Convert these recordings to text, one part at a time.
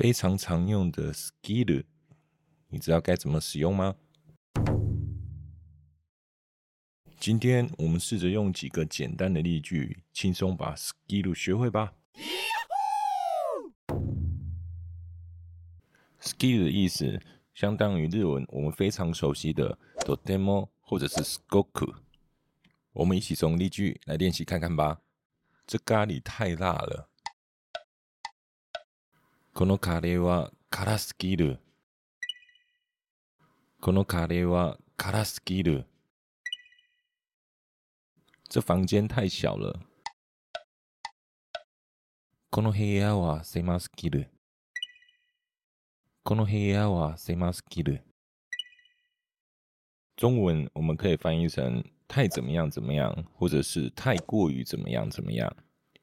非常常用的 skill，你知道该怎么使用吗？今天我们试着用几个简单的例句，轻松把 skill 学会吧。skill 的意思相当于日文我们非常熟悉的 dotemo 或者是 skoku。我们一起从例句来练习看看吧。这咖喱太辣了。このカレーは辛すぎる。このカレーは辛すぎる。这房间太小了。この部屋は狭すぎる。この部屋は狭すぎる。中文我们可以翻译成太怎么样怎么样，或者是太过于怎么样怎么样，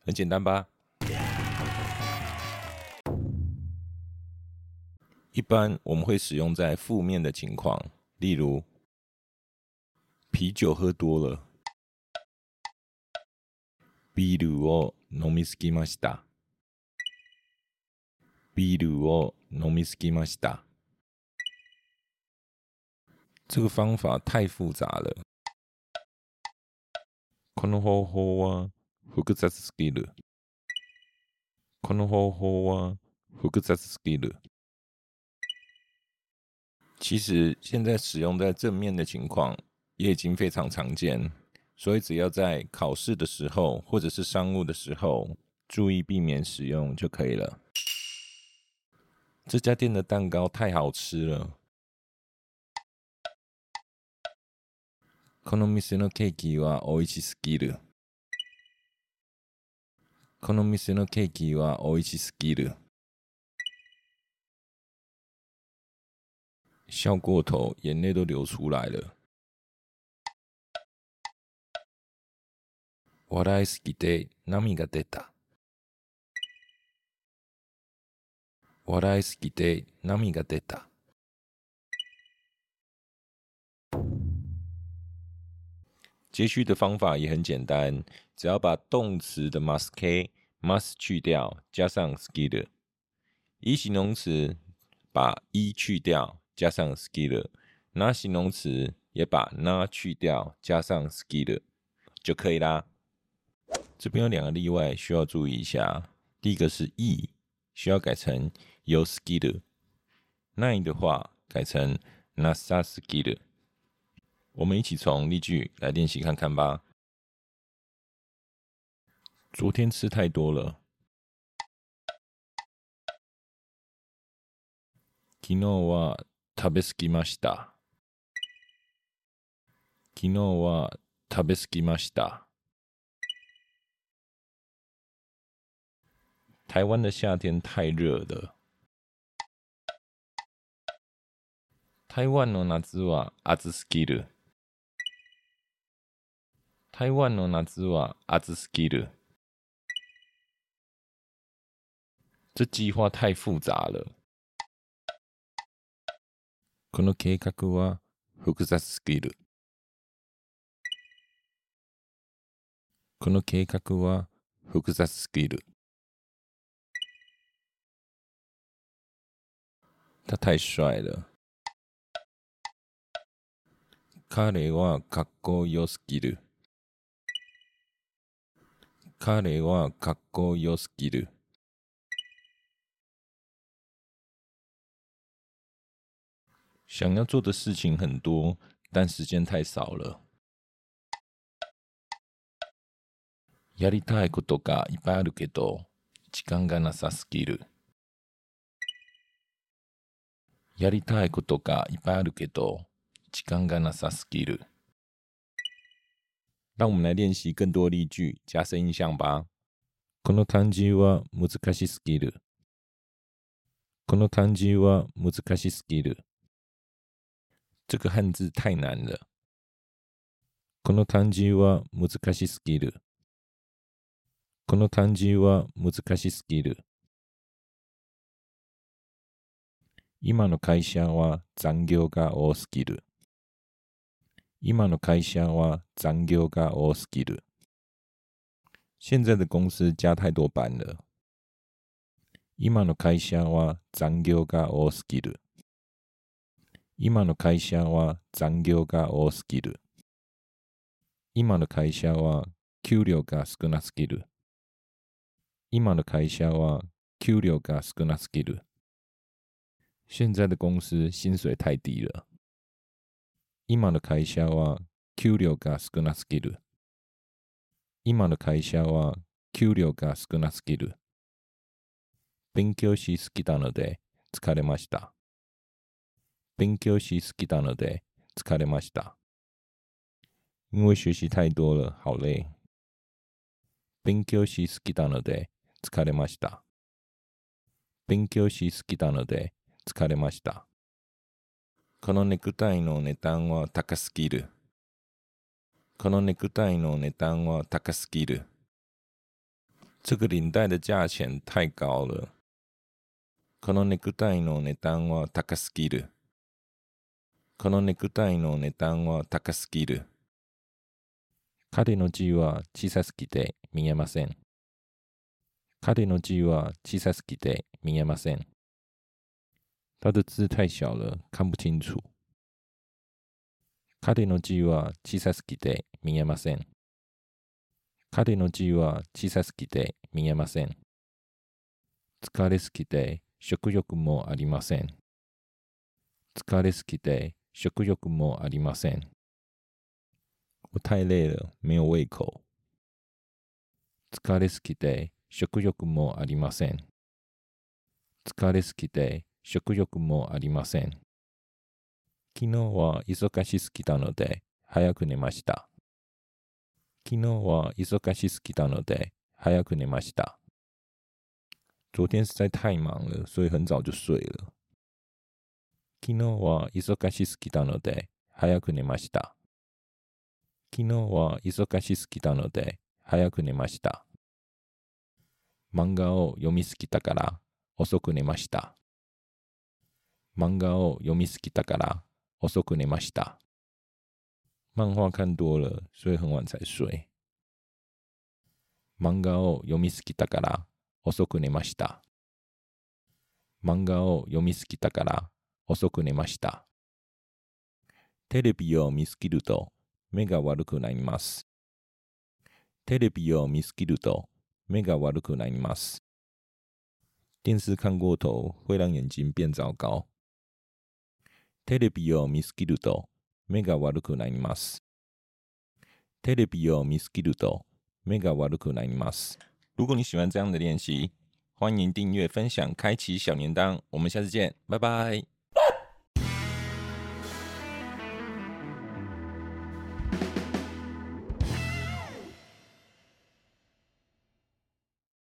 很简单吧？一般我们会使用在负面的情况，例如啤酒喝多了。ビールを飲みすぎました。ビールを飲みすぎました。这个方法太复杂了。この方法は複雑すぎる。この方法は複雑すぎる。 其实现在使用在正面的情况也已经非常常见，所以只要在考试的时候或者是商务的时候，注意避免使用就可以了。这家店的蛋糕太好吃了。この店のケーキは美味しすぎる。この店のケーキは美味しすぎる。 笑过头，眼泪都流出来了。笑いすぎて涙が出た。笑いすぎて涙が出た。接续的方法也很简单，只要把动词的 must k must 去掉，加上 skill。一形容词把一去掉。 加上 skill，那形容词也把那去掉，加上 skill 就可以啦。这边有两个例外需要注意一下。第一个是 e 需要改成 yo skill，nine 的话改成 nasa skill。我们一起从例句来练习看看吧。昨天吃太多了。昨日は食べ過ぎました。昨日は食べ過ぎました。台湾的夏天太热了。台湾の夏は暑すぎる。台湾の夏は暑すぎる。这计划太复杂了。この計画は複雑すぎる。この計画は複雑すぎる。他太帅了。彼はかっこよすぎる。彼はかっこよすぎる。想要做的事情很多，但时间太少了。やりたいことがいっぱいあるけど、時間がなさすぎる。やりたいことがいっぱいあるけど、時間がなさすぎる。让我们来练习更多例句，加深印象吧。この漢字は難しすぎる。この漢字は難しすぎる。这个汉字太难了。この漢字は難しすぎる。この漢字は難しすぎる。今の会社は残業が多すぎる。今の会社は残業が多すぎる。现在的公司加太多班了。今の会社は残業が多すぎる。今の会社は残業が多すぎる。今の会社は給料が少なすぎる。今の会社は給料が少なすぎる。現在的公司薪水太低了。今の会社は給料が少なすぎる。今の会社は給料が少なすぎる。勉強しすぎたので疲れました。勉強しすぎたので疲れました。因为学习太多了，好累。勉強しすぎたので疲れました。勉強しすぎたので疲れました。このネクタイの値段は高すぎる。このネクタイの値段は高すぎる。这个领带的价钱太高了。このネクタイの値段は高すぎる。このネクタイの値段は高すぎる。彼の字は小さすぎて見えません。彼の字は小さすぎて見えません。他的字太小了，看不清楚。彼の字は小さすぎて見えません。彼の字は小さすぎて見えません。疲れすぎて食欲もありません。疲れすぎて食欲もありません。我太累了，没有胃口。疲れすぎて食欲もありません。疲れすぎて食欲もありません。昨日は忙しすぎたので早く寝ました。昨日は忙しすぎたので早く寝ました。昨天实在太忙了，所以很早就睡了。昨日は忙しすぎたので早く寝ました。昨日は忙しすぎたので早く寝ました。漫画を読みすぎたから遅く寝ました。漫画を読みすぎたから遅く寝ました。漫画看多了，所以很晚才睡。漫画を読みすぎたから遅く寝ました。漫画を読みすぎたから遅く寝ました。テレビを見すぎると目が悪くなります。テレビを見すぎると目が悪くなります。電視看过头会让眼睛变糟糕。テレビを見すぎると目が悪くなります。テレビを見すぎると目が悪くなります。如果你喜欢这样的练习，欢迎订阅、分享、开启小铃铛。我们下次见，拜拜。